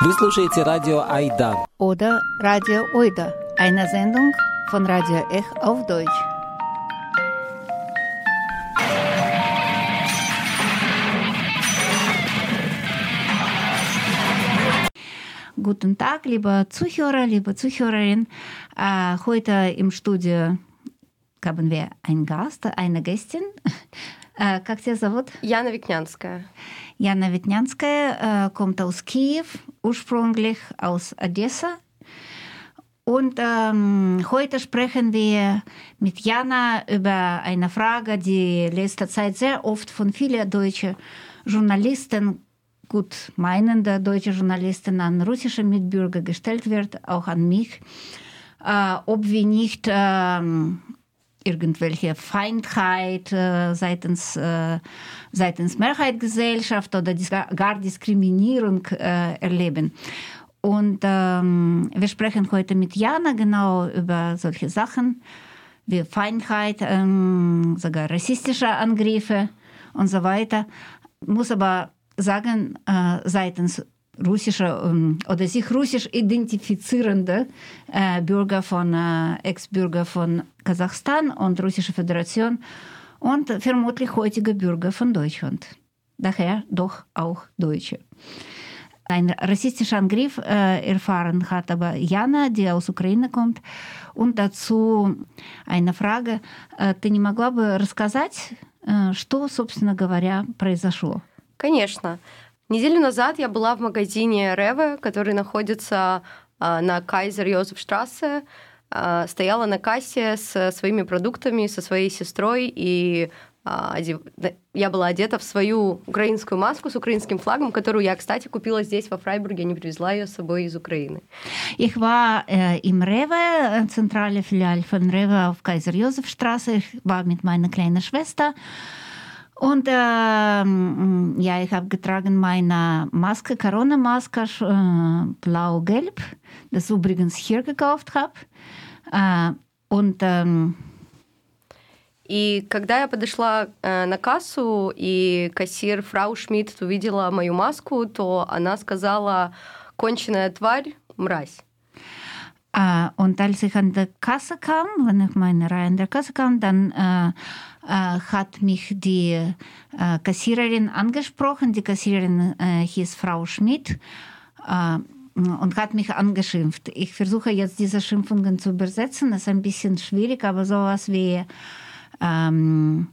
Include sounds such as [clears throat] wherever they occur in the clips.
Вы слушаете радио Айда. Oder Radio Oida, eine Sendung von Radio Ech auf Deutsch. Guten Tag, liebe Zuhörer, liebe Zuhörerin. Äh, heute im Studio haben wir einen Gast, eine Gästin. Äh, как тебя зовут? Яна Викнянская. Jana Witnjanskaya äh, kommt aus Kiew, ursprünglich aus Odessa. Und ähm, heute sprechen wir mit Jana über eine Frage, die letzter Zeit sehr oft von vielen deutschen Journalisten, gut meinende deutsche Journalisten an russische Mitbürger gestellt wird, auch an mich, äh, ob wir nicht ähm, irgendwelche Feindheit äh, seitens, äh, seitens Mehrheitsgesellschaft oder gar Diskriminierung äh, erleben. Und ähm, wir sprechen heute mit Jana genau über solche Sachen wie Feindheit, ähm, sogar rassistische Angriffe und so weiter. Muss aber sagen, seitens russische ähm, oder sich russisch identifizierende äh, Bürger von äh, Ex-Bürger von Kasachstan und Russische Föderation und vermutlich heutige Bürger von Deutschland. Daher doch auch Deutsche. Ein rassistischer Angriff äh, erfahren hat aber Jana, die aus Украины kommt. Und dazu eine Frage. Ты не могла бы рассказать, что, собственно говоря, произошло? Конечно. Неделю назад я была в магазине Реве, который находится на Кайзер Йозеф Штрассе, стояла на кассе со своими продуктами, со своей сестрой, и я была одета в свою украинскую маску с украинским флагом, которую я, кстати, купила здесь, во Фрайбурге, не привезла ее с собой из Украины. Ich war äh, im Rewe, zentrale Filiale von Rewe auf Kaiser-Josef-Straße. Ich war mit meiner kleinen Schwester. Und äh, ja, ich habe getragen meine Maske, Corona-Maske, äh, blau-gelb, das übrigens hier gekauft habe. Äh, und ähm, и когда я подошла э, на кассу, и кассир Фрау Шмидт увидела мою маску, то она сказала «конченая тварь, мразь». Äh, und als ich an der Kasse kam, wenn ich meine Reihe an der Kasse kam, dann äh, äh, hat mich die äh, Kassiererin angesprochen. Die Kassiererin äh, hieß Frau Schmidt und hat mich angeschimpft. Ich versuche jetzt diese Schimpfungen zu übersetzen. Das ist ein bisschen schwierig, aber sowas wie ähm,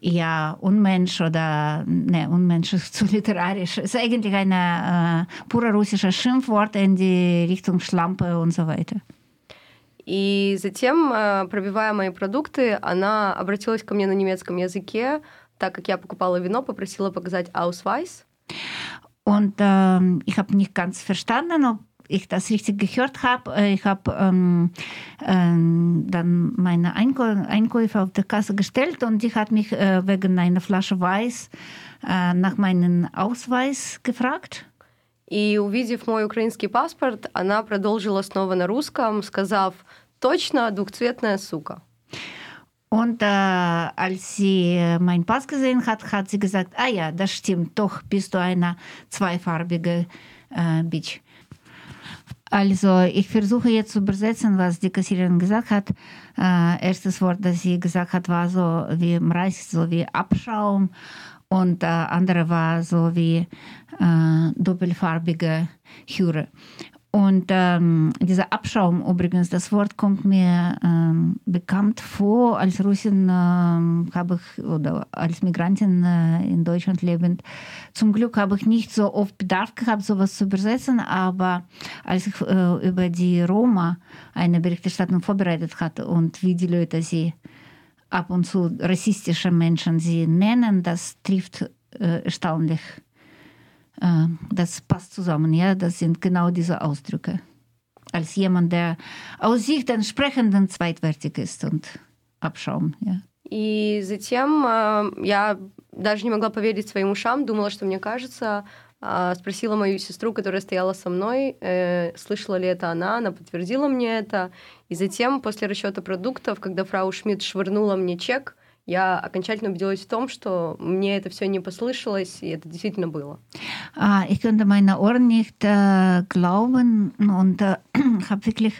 ja, Unmensch oder, ne, Unmensch ist zu literarisch. Es ist eigentlich ein äh, pure russisches Schimpfwort in die Richtung Schlampe und so weiter. И затем, пробивая мои продукты, она обратилась ко мне на немецком языке, так как я покупала вино, попросила показать Ausweis. Und ähm, ich habe nicht ganz verstanden, ob ich das richtig gehört habe. Ich habe ähm, ähm, dann meine Einkäufe auf der Kasse gestellt und die hat mich äh, wegen einer Flasche Weiß äh, nach meinem Ausweis gefragt. И увидев мой украинский паспорт, она продолжила снова на русском, сказав «Точно, двухцветная сука». Und äh, als sie meinen Pass gesehen hat, hat sie gesagt, ah ja, das stimmt, doch bist du eine zweifarbige äh, Bitch. Also ich versuche jetzt zu übersetzen, was die Kassiererin gesagt hat. Äh, erstes Wort, das sie gesagt hat, war so wie Mreis, so wie Abschaum. Und äh, andere war so wie äh, doppelfarbige Hure. Und ähm, dieser Abschaum übrigens, das Wort kommt mir ähm, bekannt vor. Als Russin ähm, habe ich oder als Migrantin äh, in Deutschland lebend, zum Glück habe ich nicht so oft Bedarf gehabt, sowas zu übersetzen. Aber als ich äh, über die Roma eine Berichterstattung vorbereitet hatte und wie die Leute sie ab und zu rassistische Menschen sie nennen, das trifft äh, erstaunlich das passt zusammen, ja, das sind genau diese Ausdrücke. Als jemand, der aus Sicht des Sprechenden zweitwertig ist und Abschaum, ja. И затем я даже не могла поверить своим ушам, думала, что мне кажется, спросила мою сестру, которая стояла со мной, слышала ли это она, она подтвердила мне это. И затем, после расчета продуктов, когда фрау Шмидт швырнула мне чек, я окончательно убедилась в том, что мне это все не послышалось, и это действительно было. Ah, ich konnte meine Ohren nicht äh, glauben und äh, [clears throat] habe wirklich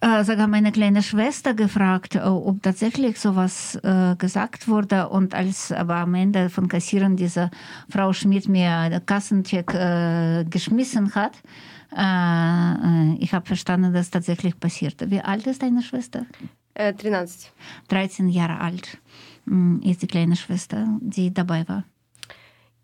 äh, sogar meine kleine Schwester gefragt, äh, ob tatsächlich sowas äh, gesagt wurde. Und als aber am Ende von Kassieren diese Frau Schmidt mir den Kassencheck äh, geschmissen hat, äh, ich habe verstanden, dass tatsächlich passierte. Wie alt ist deine Schwester? 13. 13 Jahre alt ist die kleine Schwester, die dabei war.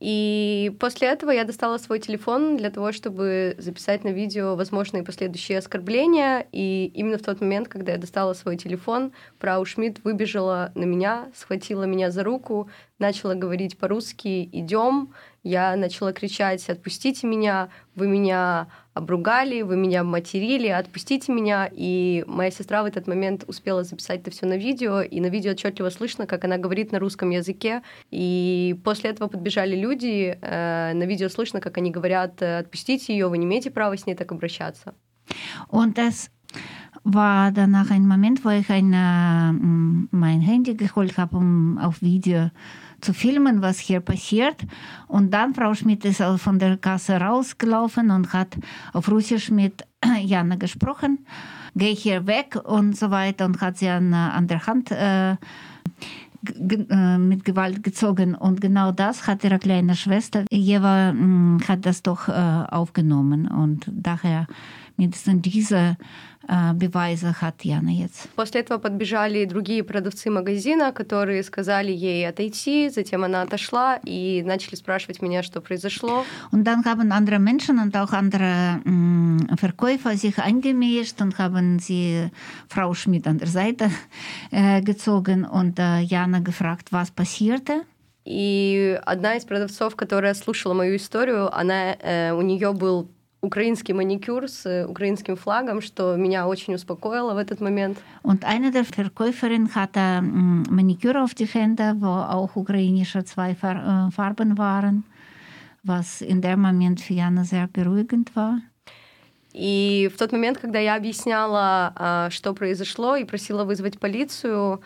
И после этого я достала свой телефон для того, чтобы записать на видео возможные последующие оскорбления. И именно в тот момент, когда я достала свой телефон, Фрау Шмидт выбежала на меня, схватила меня за руку, начала говорить по-русски «идем». Я начала кричать «отпустите меня, вы меня обругали, вы меня материли, отпустите меня. И моя сестра в этот момент успела записать это все на видео, и на видео отчетливо слышно, как она говорит на русском языке. И после этого подбежали люди, э, на видео слышно, как они говорят, отпустите ее, вы не имеете права с ней так обращаться. Und das war danach ein Moment, wo ich ein, äh, mein filmen, was hier passiert. Und dann Frau Schmidt ist von der Kasse rausgelaufen und hat auf Russisch mit [clears throat] Jana gesprochen. Geh hier weg und so weiter und hat sie an, an der Hand äh, mit Gewalt gezogen. Und genau das hat ihre kleine Schwester, Eva, hat das doch äh, aufgenommen. Und daher mindestens diese Бивайза Хатьяна jetzt. После этого подбежали другие продавцы магазина, которые сказали ей отойти, затем она отошла и начали спрашивать меня, что произошло. Und dann haben andere Menschen und auch andere Verkäufer sich eingemischt und haben sie Frau Schmidt an der Seite äh, gezogen und äh, Jana gefragt, was passierte. И одна из продавцов, которая слушала мою историю, она, э, у нее был украинский маникюр с украинским флагом, что меня очень успокоило в этот момент. Und eine der Verkäuferinnen hatte Maniküre auf die Hände, wo auch ukrainische zwei Farben waren, was in dem Moment für Jana sehr beruhigend war. И в тот момент, когда я объясняла, что произошло, и просила вызвать полицию,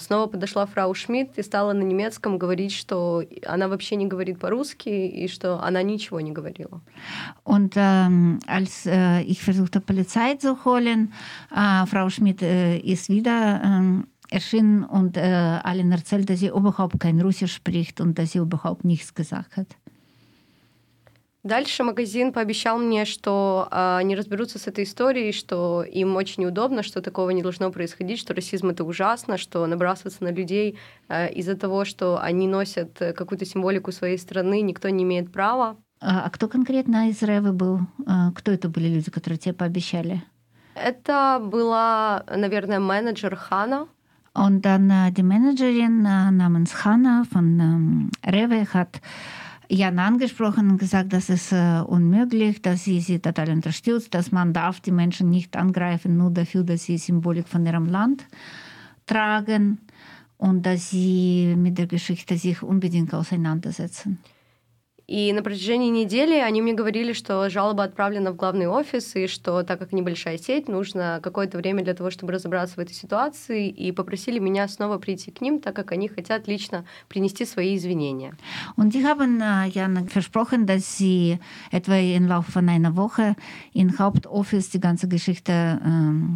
снова подошла фрау Шмидт и стала на немецком говорить, что она вообще не говорит по-русски и что она nичего не говорила. Und ähm, als äh, ich versuchte, Polizei zu holen, äh, Frau Schmidt äh, ist wieder äh, erschienen und äh, allen erzählt, dass sie überhaupt kein Russisch spricht und dass sie überhaupt nichts gesagt hat. Дальше магазин пообещал мне, что э, они разберутся с этой историей, что им очень неудобно, что такого не должно происходить, что расизм это ужасно, что набрасываться на людей э, из-за того, что они носят какую-то символику своей страны, никто не имеет права. А кто конкретно из Ревы был? Кто это были люди, которые тебе пообещали? Это была, наверное, менеджер Хана. Dann äh, die Managerin äh, namens Hanna von ähm, Rewe hat Jan angesprochen und gesagt, das ist äh, unmöglich, dass sie sie total unterstützt, dass man darf die Menschen nicht angreifen, nur dafür, dass sie Symbolik von ihrem Land tragen und dass sie mit der Geschichte sich unbedingt auseinandersetzen. И на протяжении недели они мне говорили, что жалоба отправлена в главный офис, и что, так как небольшая сеть, нужно какое-то время для того, чтобы разобраться в этой ситуации, и попросили меня снова прийти к ним, так как они хотят лично принести свои извинения. Und die haben äh, ja versprochen, dass sie etwa im Laufe von einer Woche in Hauptoffice die ganze Geschichte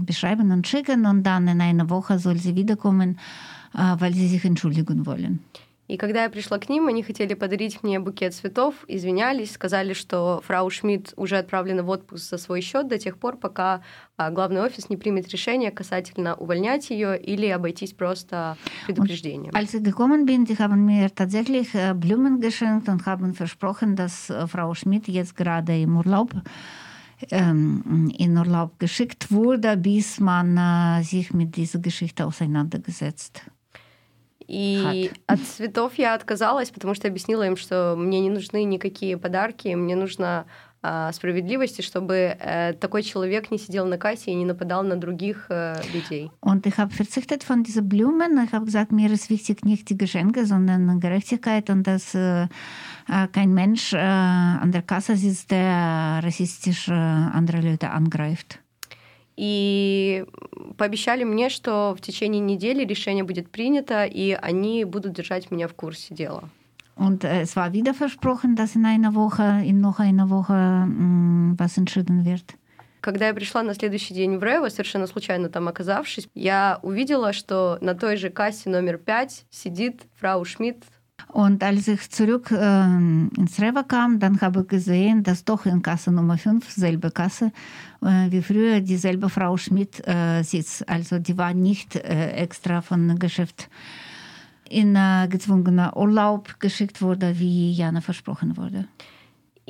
beschreiben und schicken, und dann in einer Woche soll sie wiederkommen, weil sie sich entschuldigen wollen. И когда я пришла к ним, они хотели подарить мне букет цветов, извинялись, сказали, что фрау Шмидт уже отправлена в отпуск за свой счет до тех пор, пока главный офис не примет решение касательно увольнять ее или обойтись просто предупреждением. als ich gekommen bin, die haben mir tatsächlich Blumen geschenkt und haben versprochen, dass Frau Schmidt jetzt gerade im Urlaub in Urlaub geschickt wurde, bis man sich mit dieser Geschichte auseinandergesetzt hat. И от цветов я отказалась, потому что объяснила им, что мне не нужны никакие подарки, мне нужна äh, справедливости, чтобы äh, такой человек не сидел на кассе и не нападал на других äh, людей. Und ich habe verzichtet von diesen Blumen. Ich habe gesagt, mir ist wichtig nicht die Geschenke, sondern Gerechtigkeit und dass äh, kein Mensch äh, an der Kasse sitzt, der rassistisch äh, andere Leute angreift. И пообещали мне, что в течение недели решение будет принято, и они будут держать меня в курсе дела. Und äh, es war wieder versprochen, dass in einer Woche, in noch einer Woche was entschieden wird. Когда я пришла на следующий день в Рево, совершенно случайно там оказавшись, я увидела, что на той же кассе номер пять сидит фрау Шмидт. Und als ich zurück äh, ins Rewe kam, dann habe ich gesehen, dass doch in Kasse Nummer 5, selbe Kasse, äh, wie früher dieselbe Frau Schmidt äh, sitzt. Also die war nicht äh, extra von Geschäft in äh, gezwungener Urlaub geschickt wurde, wie Jana versprochen wurde.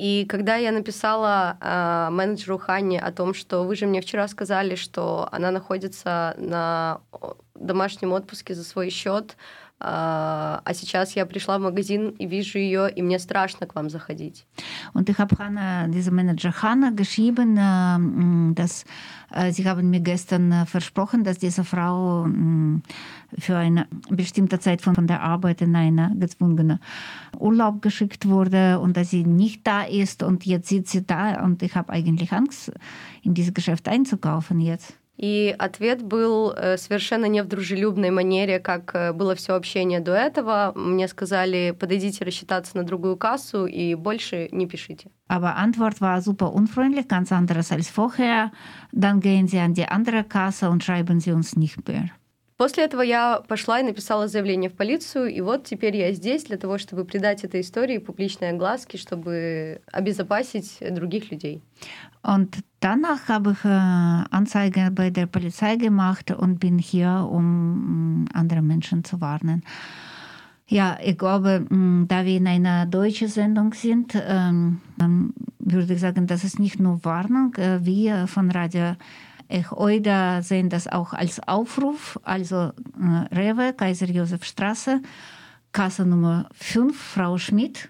И когда я написала э, менеджеру Ханне о том, что вы же мне вчера сказали, что она находится на домашнем отпуске за свой счет, äh, а сейчас я пришла в магазин и вижу ее, и мне страшно к вам заходить. Und ich habe Hanna, diese Manager Hanna, geschrieben, äh, dass äh, sie haben mir gestern äh, versprochen, dass diese Frau für eine bestimmte Zeit von, von der Arbeit in einen gezwungenen Urlaub geschickt wurde und dass sie nicht da ist und jetzt sitzt sie da und ich habe eigentlich Angst, in dieses Geschäft einzukaufen jetzt. И ответ был э, совершенно не в дружелюбной манере, как э, было все общение до этого. Мне сказали, подойдите рассчитаться на другую кассу и больше не пишите. Aber Antwort war super unfreundlich, ganz anderes als vorher. Dann gehen Sie an die andere Kasse und schreiben Sie uns nicht mehr. После этого я пошла и написала заявление в полицию, и вот теперь я здесь для того, чтобы придать этой истории публичной огласки, чтобы обезопасить других людей. Und danach habe ich Anzeige bei der Polizei gemacht und bin hier, um andere Menschen zu warnen. Ja, ich glaube, da wir in einer deutschen Sendung sind, würde ich sagen, das ist nicht nur Warnung. Wir von Radio Euda sehen das auch als Aufruf, also äh, Rewe, Kaiser-Josef-Straße, Kasse Nummer 5, Frau Schmidt.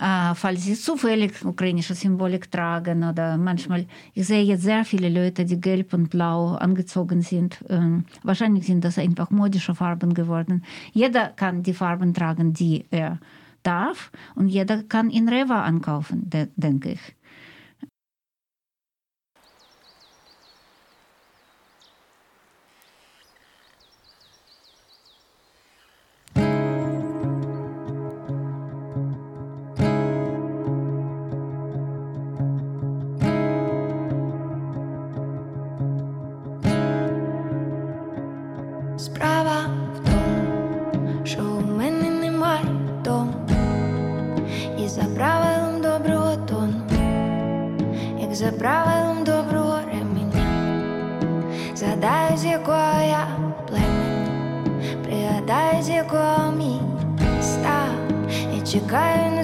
Äh, falls Sie zufällig ukrainische Symbolik tragen oder manchmal, ich sehe jetzt sehr viele Leute, die gelb und blau angezogen sind. Ähm, wahrscheinlich sind das einfach modische Farben geworden. Jeder kann die Farben tragen, die er darf und jeder kann in Rewe ankaufen, de denke ich.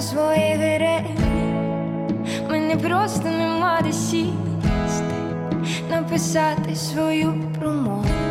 на своїх героїв Мене просто нема де сісти, написати свою промову.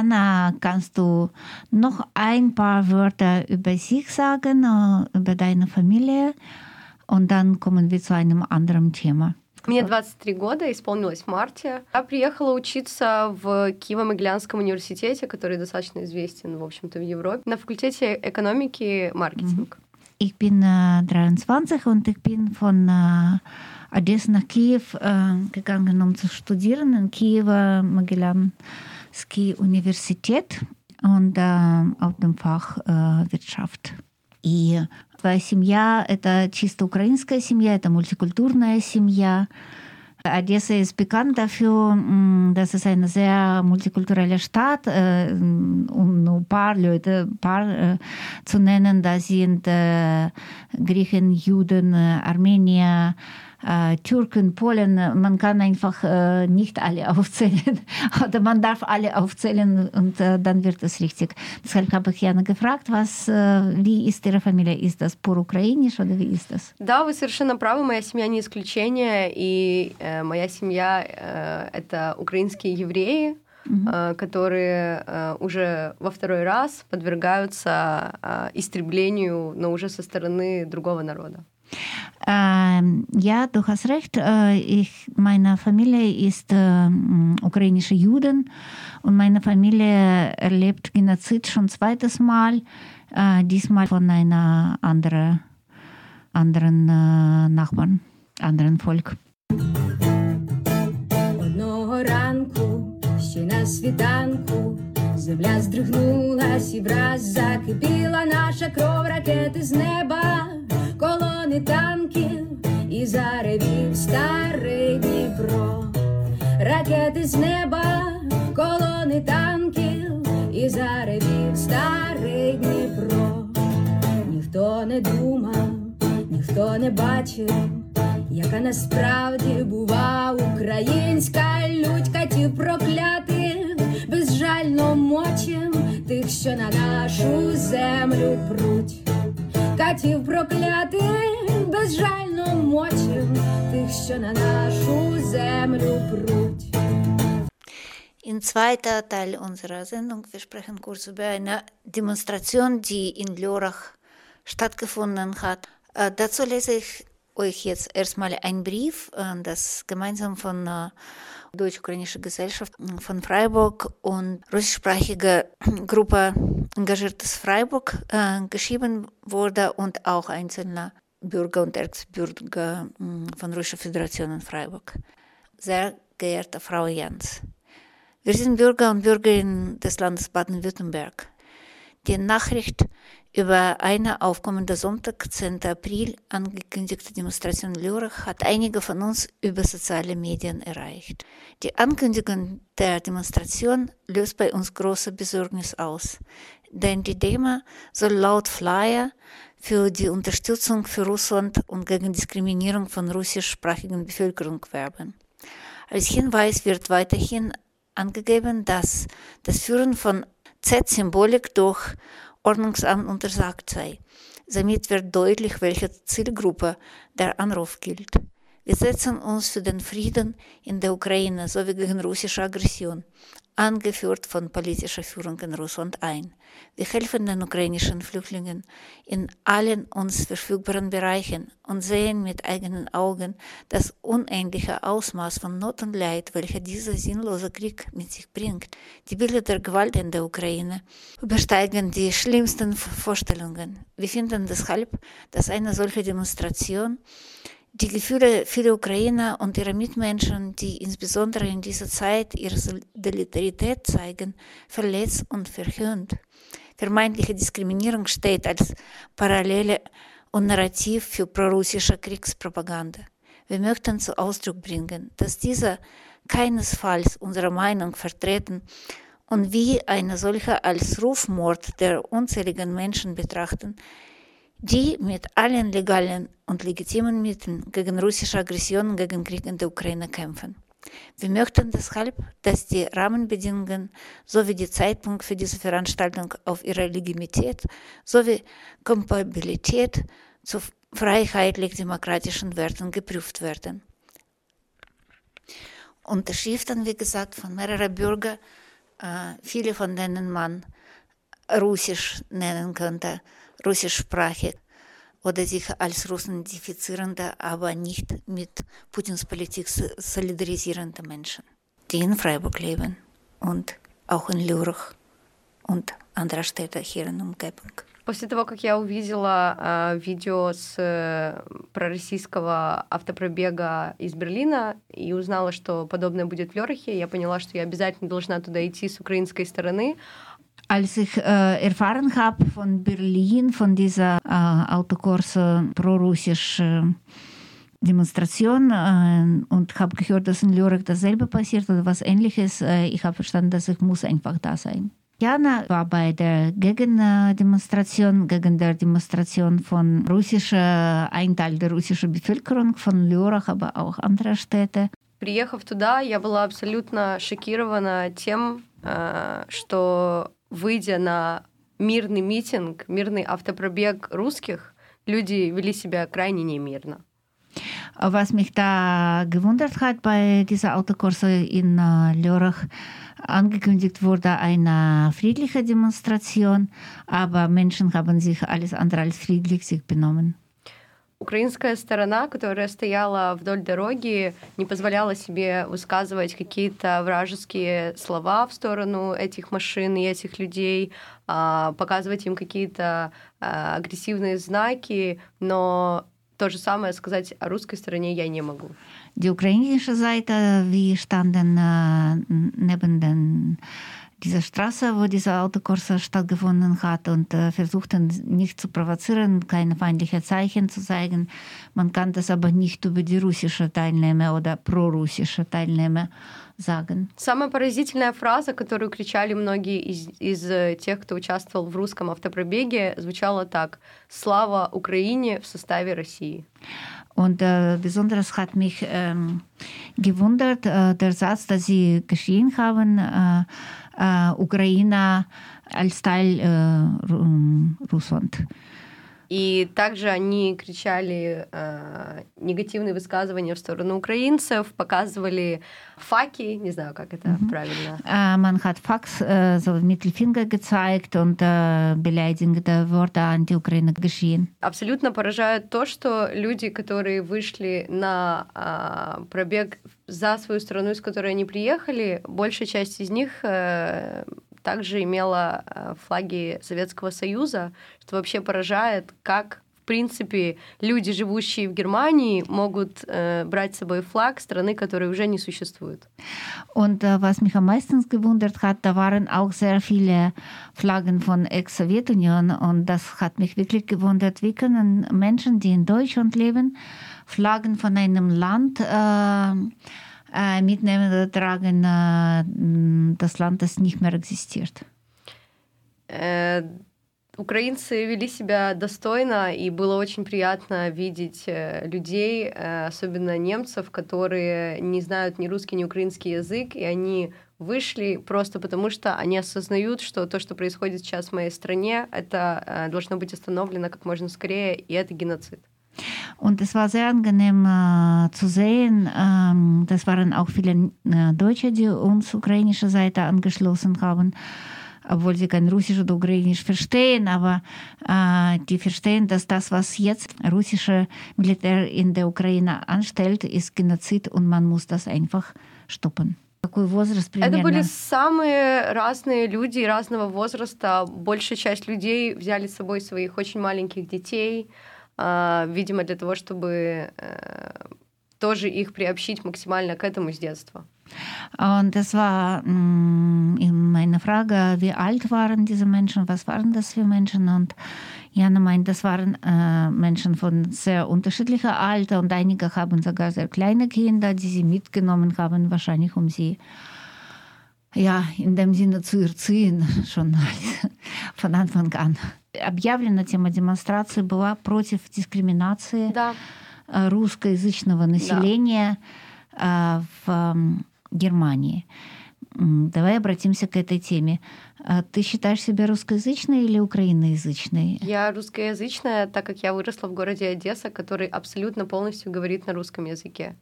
Jana, kannst du noch ein paar Wörter über sich sagen, äh, über deine Familie? Und dann kommen wir zu einem anderen Thema. Мне 23 года, исполнилось в марте. Я приехала учиться в Киево-Могилянском университете, который достаточно известен, в общем-то, в Европе, на факультете экономики и маркетинг. Ich bin äh, 23 und ich bin von äh, Odessa nach Kiew äh, gegangen, um zu studieren in Kiewer Mogilanski Universität und äh, auf dem Fach äh, Wirtschaft. И твоя семья — это чисто украинская семья, это мультикультурная семья. Одесса ist bekannt dafür, dass es eine sehr multikulturelle Stadt, um nur ein paar Leute ein paar zu nennen, da sind Griechen, Juden, Armenier, äh, Türken, Polen, man kann einfach äh, nicht alle aufzählen oder man darf alle aufzählen und äh, dann wird es richtig. Deshalb habe ich Jana gefragt, was, äh, wie ist Ihre Familie? Ist das pur ukrainisch oder wie ist das? Да, вы совершенно правы, моя семья не исключение, и э, моя семья э, это украинские евреи, mm-hmm. которые э, уже во второй раз подвергаются э, истреблению, но уже со стороны другого народа. Ähm, ja, du hast recht. Äh, ich, meine Familie ist äh, ukrainische Juden und meine Familie erlebt Genozid schon zweites Mal, äh, diesmal von einer andere, anderen äh, Nachbarn, anderen Volk. Одного ранку, ще на світанку, земля здригнулась і враз закипіла наша кров ракети з неба. колони танків і заревів старий Дніпро, ракети з неба, колони танків і заревів старий Дніпро, ніхто не думав, ніхто не бачив, яка насправді бува українська лють катів проклятих, безжально мочим тих, що на нашу землю пруть катів проклятих, безжально мочим тих, що на нашу землю пруть. In zweiter Teil unserer Sendung, wir sprechen kurz über eine Demonstration, die in Lörrach stattgefunden hat. Äh, dazu lese ich euch jetzt erstmal einen Brief, äh, das gemeinsam von äh, Deutsch-Ukrainische Gesellschaft von Freiburg und russischsprachige [clears throat] Gruppe Engagiertes Freiburg äh, geschrieben wurde und auch einzelne Bürger und Erzbürger von Russischer Föderation in Freiburg. Sehr geehrte Frau Jans, wir sind Bürger und Bürgerinnen des Landes Baden-Württemberg. Die Nachricht über eine auf kommenden Sonntag, 10. April, angekündigte Demonstration in Lörrach hat einige von uns über soziale Medien erreicht. Die Ankündigung der Demonstration löst bei uns große Besorgnis aus, denn die Demo soll laut Flyer für die Unterstützung für Russland und gegen Diskriminierung von russischsprachigen Bevölkerung werben. Als Hinweis wird weiterhin angegeben, dass das Führen von Z-Symbolik durch Ordnungsamt untersagt sei. Damit wird deutlich, welche Zielgruppe der Anruf gilt. Wir setzen uns für den Frieden in der Ukraine sowie gegen russische Aggression angeführt von politischer Führung in Russland ein. Wir helfen den ukrainischen Flüchtlingen in allen uns verfügbaren Bereichen und sehen mit eigenen Augen das unendliche Ausmaß von Not und Leid, welches dieser sinnlose Krieg mit sich bringt. Die Bilder der Gewalt in der Ukraine übersteigen die schlimmsten Vorstellungen. Wir finden deshalb, dass eine solche Demonstration die Gefühle vieler Ukrainer und ihrer Mitmenschen, die insbesondere in dieser Zeit ihre Solidarität zeigen, verletzt und verhöhnt. Vermeintliche Diskriminierung steht als Parallele und Narrativ für prorussische Kriegspropaganda. Wir möchten zu Ausdruck bringen, dass diese keinesfalls unsere Meinung vertreten und wie eine solche als Rufmord der unzähligen Menschen betrachten, die mit allen legalen und legitimen Mitteln gegen russische Aggression und gegen Krieg in der Ukraine kämpfen. Wir möchten deshalb, dass die Rahmenbedingungen sowie der Zeitpunkt für diese Veranstaltung auf ihre Legitimität sowie Kompatibilität zu freiheitlich-demokratischen Werten geprüft werden. Unterschriften, wie gesagt, von mehreren Bürgern, äh, viele von denen man Russisch nennen könnte, sich als Russen identifizierende, aber nicht mit Putins Politik solidarisierende Menschen, die in Freiburg leben und auch in Lürich und andere Städte hier in Umgebung. После того, как я увидела э, видео с э, пророссийского автопробега из Берлина и узнала, что подобное будет в Лерахе, я поняла, что я обязательно должна туда идти с украинской стороны, als ich äh, erfahren habe von Berlin, von dieser äh, Autokurse pro-russisch äh, Demonstration äh, und habe gehört, dass in Lörrach dasselbe passiert oder was ähnliches, äh, ich habe verstanden, dass ich muss einfach da sein. Jana war bei der Gegendemonstration, gegen der Demonstration von russischer, ein Teil der russischen Bevölkerung, von Lörrach, aber auch anderer Städte. Приехав туда, я была абсолютно шокирована тем, э, что выйдя на мирный митинг, мирный автопробег русских, люди вели себя крайне немирно. Was mich da gewundert hat bei dieser Autokurse in äh, Lörrach, angekündigt wurde eine friedliche Demonstration, aber Menschen haben sich alles andere als friedlich sich benommen. Украинская сторона, которая стояла вдоль дороги, не позволяла себе высказывать какие-то вражеские слова в сторону этих машин и этих людей, а, показывать им какие-то а, агрессивные знаки, но то же самое сказать о русской стороне я не могу. Die ukrainische Seite, wir standen äh, neben den, dieser Straße, wo dieser Autokurse stattgefunden hat und äh, versuchten nicht zu provozieren, keine feindlichen Zeichen zu zeigen. Man aber nicht über die russische Teilnehmer oder prorussische Teilnehmer sagen. Самая поразительная фраза, которую кричали многие из, из тех, кто участвовал в русском автопробеге, звучала так «Слава Украине в составе России». Und äh, besonders hat mich ähm, gewundert äh, der Satz, dass sie geschrien haben, äh, äh, Ukraine als Teil äh, Russland. И также они кричали э, негативные высказывания в сторону украинцев, показывали факи, не знаю, как это Mhm. правильно. Äh, man hat Fax, äh, so Mittelfinger gezeigt und äh, beleidigende Worte an die Ukraine geschrien. Абсолютно поражает то, что люди, которые вышли на а, пробег за свою страну, из которой они приехали, большая часть из них э, также имела э, флаги Советского Союза, что вообще поражает, как в принципе люди, живущие в Германии, могут э, брать с собой флаг страны, которая уже не существует. Und äh, was mich am meisten gewundert hat, da waren auch sehr viele Flaggen von Ex-Sowjetunion und das hat mich wirklich gewundert, wie können Menschen, die in Deutschland leben, Flaggen von einem Land äh, äh, mitnehmen oder tragen, das Land, das nicht mehr existiert. Э, Украинцы вели себя достойно, и было очень приятно видеть э, людей, э, особенно немцев, которые не знают ни русский, ни украинский язык, и они вышли просто потому, что они осознают, что то, что происходит сейчас в моей стране, это должно быть остановлено как можно скорее, и это геноцид. Und es war sehr angenehm äh, zu sehen. Ähm, das waren auch viele äh, Deutsche, die uns ukrainische Seite angeschlossen haben, obwohl sie kein Russisch oder Ukrainisch verstehen. Aber äh, die verstehen, dass das, was jetzt russische Militär in der Ukraine anstellt, ist Genozid und man muss das einfach stoppen. Какой возраст Это примерно? были самые разные люди разного возраста. Большая часть людей взяли с собой своих очень маленьких детей, а, видимо, для того, чтобы э, тоже их приобщить максимально к этому с детства. Und das war mh, meine Frage, wie alt waren diese Menschen, was waren das für Menschen? Und Jana meint, das waren äh, Menschen von sehr unterschiedlicher Alter und einige haben sogar sehr kleine Kinder, die sie mitgenommen haben, wahrscheinlich um sie ja, in dem Sinne zu erziehen, [laughs] schon [laughs] von Anfang an. Объявлена тема демонстрации была против дискриминации Да. э, русскоязычного населения э, в Германии. Давай обратимся к этой теме. А Ты считаешь себя русскоязычной или украиноязычной? Я русскоязычная, так как я выросла в городе Одесса, который абсолютно полностью говорит на русском языке.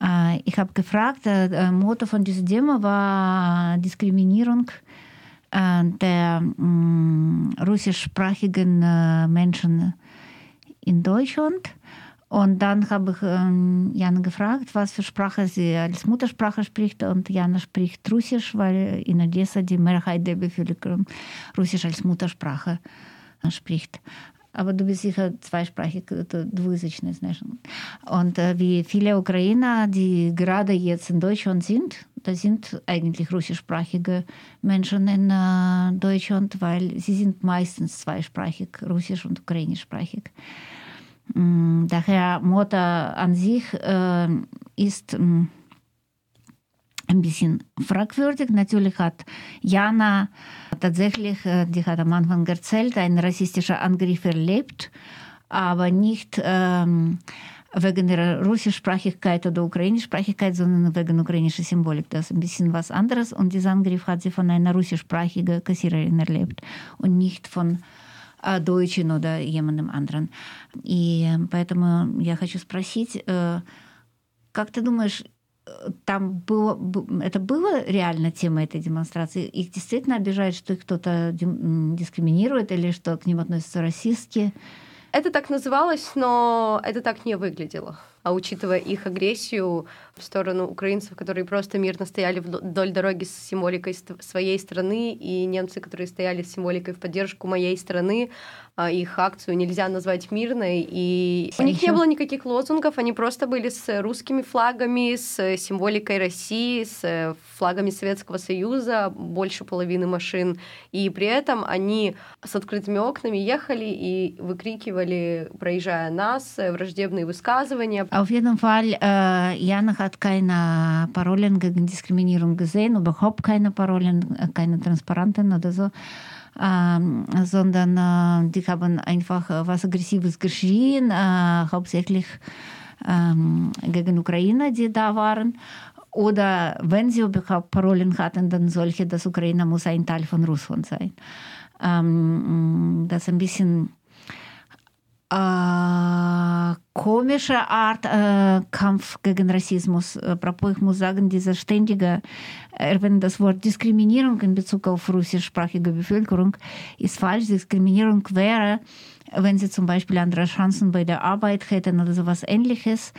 Ich habe gefragt, Motto von dieser Demo war Diskriminierung der mh, russischsprachigen äh, Menschen in Deutschland. Und dann habe ich ähm, Jana gefragt, was für Sprache sie als Muttersprache spricht. Und Jana spricht Russisch, weil in Odessa die Mehrheit der Bevölkerung Russisch als Muttersprache äh, spricht Aber du bist sicher zweisprachig, du двуязычный, знаешь. Und äh, wie viele Ukrainer, die gerade jetzt in Deutschland sind, da sind eigentlich russischsprachige Menschen in äh, Deutschland, weil sie sind meistens zweisprachig, russisch und ukrainischsprachig. Mm, Daher Mota an sich äh, ist mm, ein bisschen fragwürdig. Natürlich hat Jana tatsächlich, äh, die hat am Anfang erzählt, einen rassistischen Angriff erlebt, aber nicht ähm, wegen ihrer Russischsprachigkeit oder Ukrainischsprachigkeit, sondern wegen ukrainischer Symbolik. Das ist ein bisschen was anderes. Und dieser Angriff hat sie von einer russischsprachigen Kassiererin erlebt und nicht von äh, Deutschen oder jemandem anderen. И поэтому я хочу спросить, э, как ты думаешь, там было, это было реально тема этой демонстрации? Их действительно обижает, что их кто-то дискриминирует или что к ним относятся расистски? Это так называлось, но это так не выглядело. А учитывая их агрессию в сторону украинцев, которые просто мирно стояли вдоль дороги с символикой своей страны, и немцы, которые стояли с символикой в поддержку моей страны, а, их акцию нельзя назвать мирной, и у них не было никаких лозунгов, они просто были с русскими флагами, с символикой России, с флагами Советского Союза, больше половины машин, и при этом они с открытыми окнами ехали и выкрикивали, проезжая нас, враждебные высказывания. Auf jeden Fall, äh, Jana hat keine Parolen gegen Diskriminierung gesehen, überhaupt keine Parolen, keine Transparenten oder so. sondern die haben einfach was Aggressives geschrien, hauptsächlich gegen Ukraine, die da waren. Oder wenn sie überhaupt Parolen hatten, dann solche, dass Ukraine muss ein Teil von Russland sein. das ist ein bisschen äh, komische Art äh, Kampf gegen Rassismus. Apropos, ich muss sagen, dieser ständige Erwähnen das Wort Diskriminierung in Bezug auf russischsprachige Bevölkerung ist falsch. Diskriminierung wäre, wenn sie zum Beispiel andere Chancen bei der Arbeit hätten oder sowas ähnliches.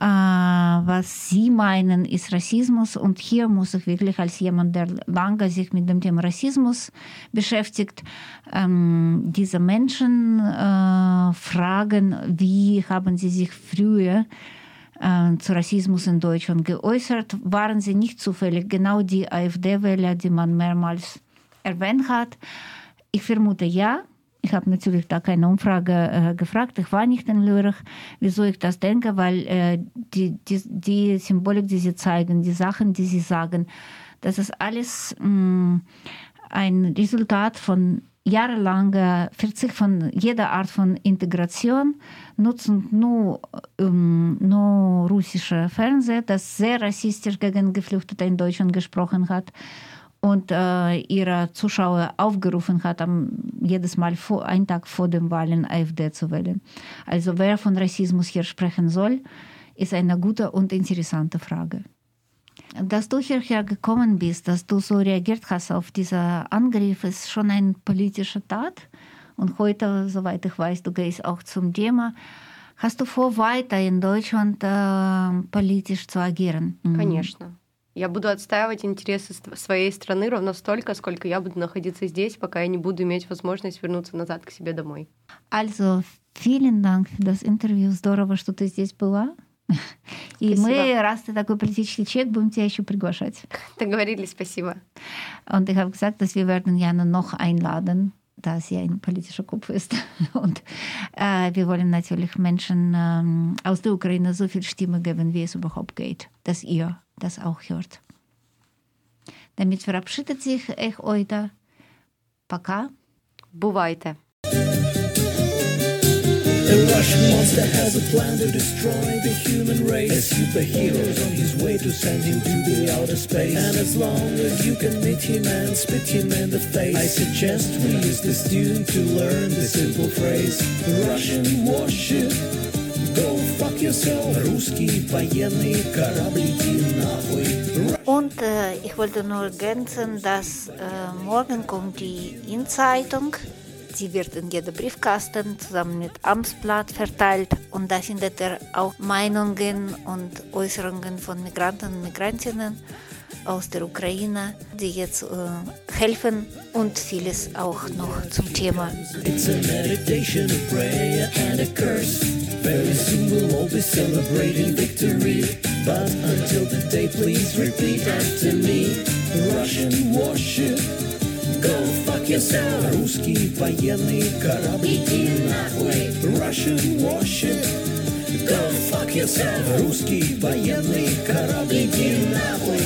Äh, was Sie meinen, ist Rassismus. Und hier muss ich wirklich als jemand, der lange sich mit dem Thema Rassismus beschäftigt, ähm, diese Menschen äh, fragen, wie haben sie sich früher äh, zu Rassismus in Deutschland geäußert? Waren sie nicht zufällig genau die AfD-Wähler, die man mehrmals erwähnt hat? Ich vermute ja. Ich habe natürlich da keine Umfrage äh, gefragt. Ich war nicht in Lörrach. Wieso ich das denke? Weil äh, die, die, die Symbolik, die sie zeigen, die Sachen, die sie sagen, das ist alles mh, mm, ein Resultat von jahrelanger Verzicht von jeder Art von Integration, nutzen nur, ähm, nur russische Fernsehen, das sehr rassistisch gegen Geflüchtete in Deutschland gesprochen hat und äh, ihre Zuschauer aufgerufen hat, am, jedes Mal vor, einen Tag vor den Wahlen AfD zu wählen. Also wer von Rassismus hier sprechen soll, ist eine gute und interessante Frage. Dass du hierher gekommen bist, dass du so reagiert hast auf diesen Angriff, ist schon eine politische Tat. Und heute, soweit ich weiß, du gehst auch zum Thema. Hast du vor, weiter in Deutschland äh, politisch zu agieren? Конечно. Я буду отстаивать интересы своей страны ровно столько, сколько я буду находиться здесь, пока я не буду иметь возможность вернуться назад к себе домой. Also, vielen Dank für das Interview. Здорово, что ты здесь была. И спасибо. мы, раз ты такой политический человек, будем тебя еще приглашать. Договорились, спасибо. Und ich habe gesagt, dass wir werden Jana noch einladen, da sie ein politischer Kopf ist. [laughs] Und äh, wir wollen natürlich Menschen ähm, aus der Ukraine so viel Stimme geben, wie es überhaupt geht, dass ihr das auch hört. Damit verabschiedet sich Ech Oida. Пока. Бувайте. The Russian monster has a plan to destroy the human race. A superhero is on his way to send him to the outer space. And as long as you can meet him and spit him in the face, I suggest we use this tune to learn the simple phrase. The Russian warship, go fuck yourself. Русский военный корабль, иди нахуй. Und äh, ich wollte nur ergänzen, dass äh, morgen kommt die In-Zeitung Sie wird in jedem Briefkasten zusammen mit Amtsblatt verteilt und da findet ihr auch Meinungen und Äußerungen von Migranten und Migrantinnen aus der Ukraine, die jetzt äh, helfen und vieles auch noch zum Thema. Very soon we'll all be celebrating victory. But until the day, please repeat after me. Russian warship, go fuck yourself. Русский военный корабль, иди нахуй. Russian warship, Go fuck yourself, русский военный корабль, иди нахуй.